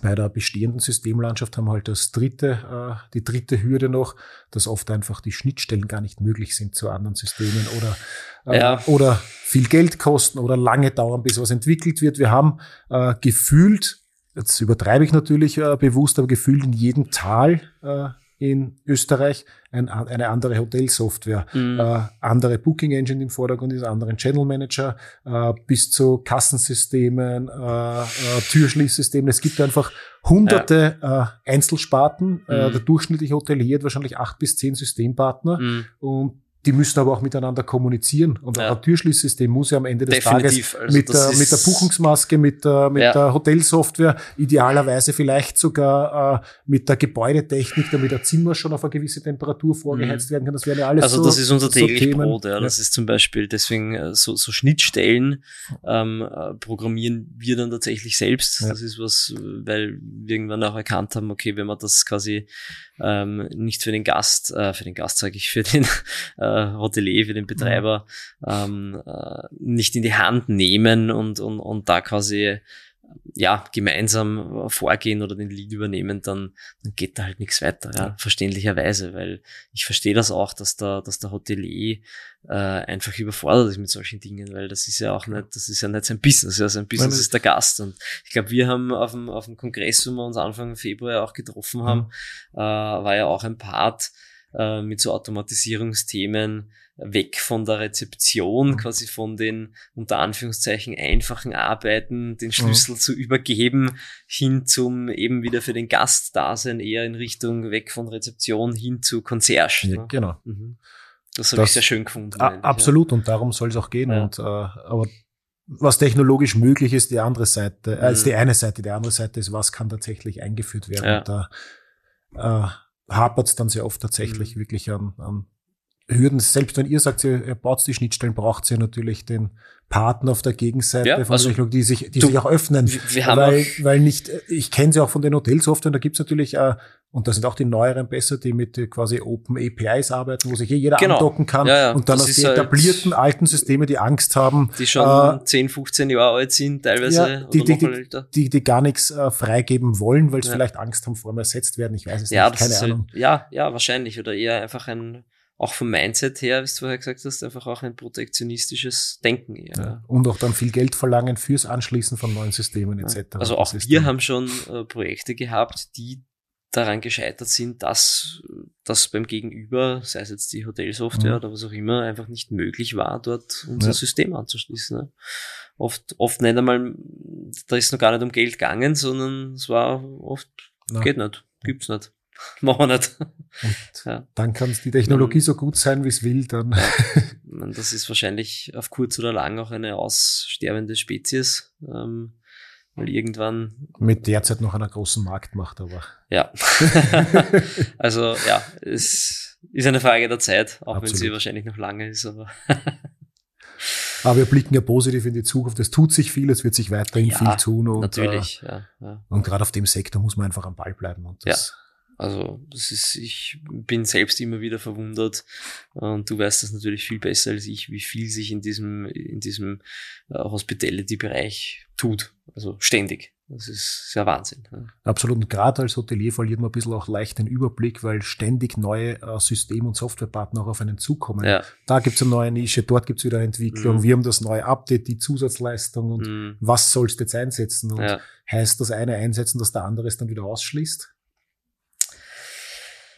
bei der bestehenden Systemlandschaft haben wir halt das dritte, äh, die dritte Hürde noch, dass oft einfach die Schnittstellen gar nicht möglich sind zu anderen Systemen oder, äh, ja. oder viel Geld kosten oder lange dauern, bis was entwickelt wird. Wir haben äh, gefühlt, jetzt übertreibe ich natürlich äh, bewusst, aber gefühlt in jedem Tal äh, in Österreich ein, eine andere Hotelsoftware, mhm. äh, andere Booking Engine im Vordergrund ist, anderen Channel Manager, äh, bis zu Kassensystemen, äh, äh, Türschließsystemen. Es gibt einfach hunderte ja. äh, Einzelsparten. Äh, mhm. der durchschnittliche Hotelier hat wahrscheinlich acht bis zehn Systempartner mhm. und die müssen aber auch miteinander kommunizieren. Und ja. ein Türschließsystem muss ja am Ende des Definitiv. Tages also mit, der, mit der Buchungsmaske, mit der, mit ja. der Hotelsoftware, idealerweise vielleicht sogar äh, mit der Gebäudetechnik, damit ein Zimmer schon auf eine gewisse Temperatur vorgeheizt mhm. werden kann. Das wäre ja alles Also so, das ist unser täglich so Brot. Ja. Das ist zum Beispiel deswegen äh, so, so Schnittstellen ähm, äh, programmieren wir dann tatsächlich selbst. Das ist was, weil wir irgendwann auch erkannt haben, okay, wenn man das quasi ähm, nicht für den Gast, äh, für den Gast sage ich, für den äh, Hotelier, für den Betreiber ähm, äh, nicht in die Hand nehmen und, und, und da quasi ja, gemeinsam vorgehen oder den Lead übernehmen, dann, dann geht da halt nichts weiter, ja, verständlicherweise, weil ich verstehe das auch, dass der, dass der Hotelier äh, einfach überfordert ist mit solchen Dingen, weil das ist ja auch nicht, das ist ja nicht sein Business, ja, sein Business ist der Gast. Und ich glaube, wir haben auf dem, auf dem Kongress, wo wir uns Anfang Februar auch getroffen haben, mhm. äh, war ja auch ein Part äh, mit so Automatisierungsthemen, weg von der Rezeption, mhm. quasi von den unter Anführungszeichen einfachen Arbeiten, den mhm. Schlüssel mhm. zu übergeben, hin zum eben wieder für den Gast da sein, eher in Richtung weg von Rezeption hin zu Concierge. Ja, ne? Genau. Mhm. Das habe ich sehr schön gefunden. Absolut, ja. und darum soll es auch gehen. Ja. Und, äh, aber was technologisch möglich ist, die andere Seite, äh, ist mhm. die eine Seite, die andere Seite ist, was kann tatsächlich eingeführt werden. Ja. Und da äh, hapert es dann sehr oft tatsächlich mhm. wirklich an, an Hürden, selbst wenn ihr sagt, ihr, baut die Schnittstellen, braucht ihr natürlich den Partner auf der Gegenseite ja, von also Technologie, die sich, die du, sich auch öffnen. Wir haben weil, auch weil nicht, ich kenne sie auch von den Hotelsoftware, da gibt's natürlich, äh, und da sind auch die neueren besser, die mit äh, quasi Open APIs arbeiten, wo sich hier jeder genau. andocken kann. Ja, ja. Und dann aus die etablierten halt, alten Systeme, die Angst haben. Die schon äh, 10, 15 Jahre alt sind, teilweise. Ja, die, die, die, die, die, gar nichts äh, freigeben wollen, weil sie vielleicht Angst haben, vor mir ersetzt werden. Ich weiß es nicht, keine Ahnung. Halt, ja, ja, wahrscheinlich. Oder eher einfach ein auch vom Mindset her, wie du vorher gesagt hast, einfach auch ein protektionistisches Denken. Ja. ja. Und auch dann viel Geld verlangen fürs Anschließen von neuen Systemen etc. Also auch wir haben schon äh, Projekte gehabt, die daran gescheitert sind, dass das beim Gegenüber, sei es jetzt die Hotelsoftware mhm. oder was auch immer, einfach nicht möglich war, dort unser ja. System anzuschließen. Ne? Oft, oft nicht einmal, da ist noch gar nicht um Geld gegangen, sondern es war oft, Na. geht nicht, gibt's nicht. Machen wir nicht. Ja. Dann kann die Technologie so gut sein, wie es will, dann. Ja. Das ist wahrscheinlich auf kurz oder lang auch eine aussterbende Spezies, ähm, weil irgendwann. Mit derzeit noch einer großen Marktmacht, aber. Ja. also, ja, es ist eine Frage der Zeit, auch Absolut. wenn sie wahrscheinlich noch lange ist, aber. Aber wir blicken ja positiv in die Zukunft. Es tut sich viel, es wird sich weiterhin ja, viel tun. Und, natürlich, äh, ja, ja. Und gerade auf dem Sektor muss man einfach am Ball bleiben. Und das, Also das ist, ich bin selbst immer wieder verwundert und du weißt das natürlich viel besser als ich, wie viel sich in diesem, in diesem äh, Hospitality-Bereich tut. Also ständig. Das ist sehr Wahnsinn. Ja. Absolut. Und gerade als Hotelier verliert man ein bisschen auch leicht den Überblick, weil ständig neue äh, System- und Softwarepartner auch auf einen zukommen. Ja. Da gibt's eine neue Nische, dort gibt's wieder Entwicklung. Mhm. Wir haben das neue Update, die Zusatzleistung und mhm. was sollst du jetzt einsetzen? Und ja. heißt das eine einsetzen, dass der andere es dann wieder ausschließt?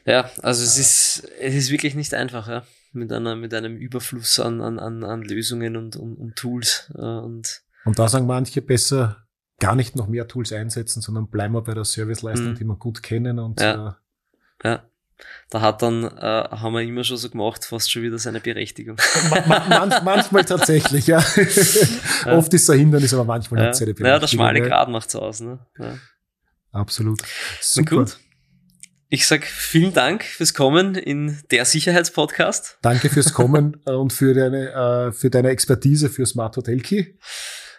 Ja, also es ist, es ist wirklich nicht einfach, ja. Mit einer, mit einem Überfluss an, an, an, an Lösungen und, und, und Tools. Äh, und, und da sagen manche besser, gar nicht noch mehr Tools einsetzen, sondern bleiben wir bei der Serviceleistung, mhm. die wir gut kennen und ja. Äh, ja. Da hat dann, äh, haben wir immer schon so gemacht, fast schon wieder seine Berechtigung. Man, manchmal tatsächlich, ja. ja. Oft ist es ein Hindernis, aber manchmal ja. hat es eine Berechtigung. Ja, der schmale Grad macht's aus. Ne? Ja. Absolut. Super. Na gut. Ich sag vielen Dank fürs Kommen in der Sicherheitspodcast. Danke fürs Kommen und für deine, äh, für deine Expertise für Smart Hotel Key.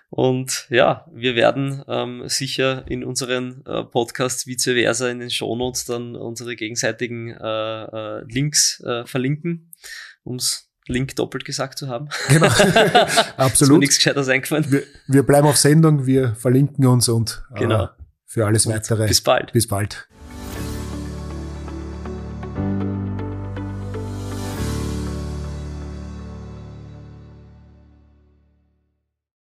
Und ja, wir werden ähm, sicher in unseren äh, Podcasts vice versa in den Shownotes dann unsere gegenseitigen äh, äh, Links äh, verlinken, ums Link doppelt gesagt zu haben. Genau, absolut. Ist mir nichts Gescheites eingefallen. Wir, wir, bleiben auf Sendung, wir verlinken uns und äh, genau. für alles und Weitere. Bis bald. Bis bald. thank you